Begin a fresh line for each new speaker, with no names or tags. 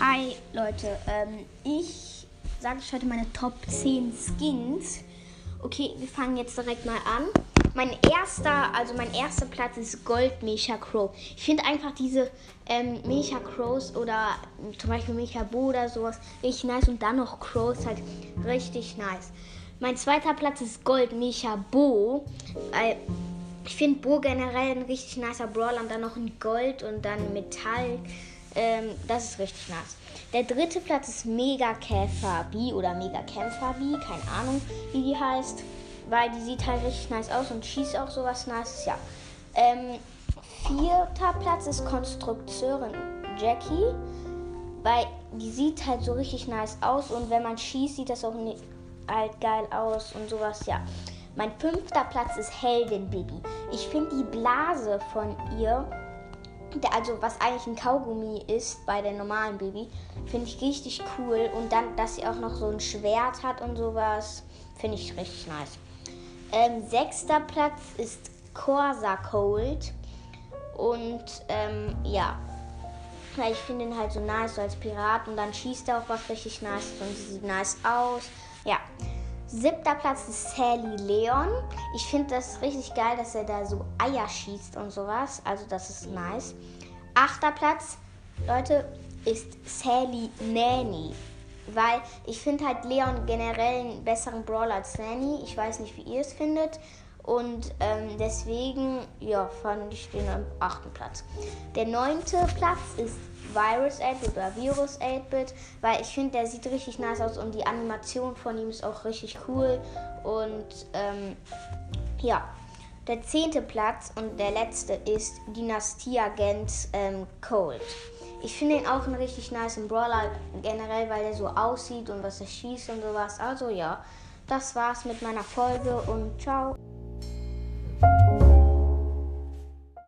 Hi Leute, ähm, ich sage euch heute meine Top 10 Skins. Okay, wir fangen jetzt direkt mal an. Mein erster, also mein erster Platz ist Gold Mecha Crow. Ich finde einfach diese ähm, Mecha Crows oder zum Beispiel Mecha Bo oder sowas richtig nice und dann noch Crows halt richtig nice. Mein zweiter Platz ist Gold Mecha Bo. Äh, ich finde Bo generell ein richtig nicer Brawler und dann noch ein Gold und dann Metall. Ähm, das ist richtig nice. Der dritte Platz ist Mega Käfer B oder Mega Kämpfer B, keine Ahnung, wie die heißt. Weil die sieht halt richtig nice aus und schießt auch sowas Nices, ja. Ähm, vierter Platz ist Konstrukteurin Jackie, weil die sieht halt so richtig nice aus und wenn man schießt, sieht das auch halt geil aus und sowas, ja. Mein fünfter Platz ist Heldin Baby. Ich finde die Blase von ihr, also was eigentlich ein Kaugummi ist bei der normalen Baby, finde ich richtig cool. Und dann, dass sie auch noch so ein Schwert hat und sowas, finde ich richtig nice. Ähm, sechster Platz ist Corsa Cold. Und ähm, ja, ich finde ihn halt so nice, so als Pirat. Und dann schießt er auch was richtig nice und sieht nice aus. Ja. Siebter Platz ist Sally Leon. Ich finde das richtig geil, dass er da so Eier schießt und sowas. Also das ist nice. Achter Platz, Leute, ist Sally Nanny. Weil ich finde halt Leon generell einen besseren Brawler als Nanny. Ich weiß nicht, wie ihr es findet. Und ähm, deswegen, ja, fand ich den am achten Platz. Der neunte Platz ist Virus 8-Bit oder Virus 8-Bit, weil ich finde, der sieht richtig nice aus und die Animation von ihm ist auch richtig cool. Und ähm, ja, der zehnte Platz und der letzte ist Dynastie-Agent ähm, Cold. Ich finde ihn auch einen richtig nice Brawler generell, weil er so aussieht und was er schießt und sowas. Also ja, das war's mit meiner Folge und ciao.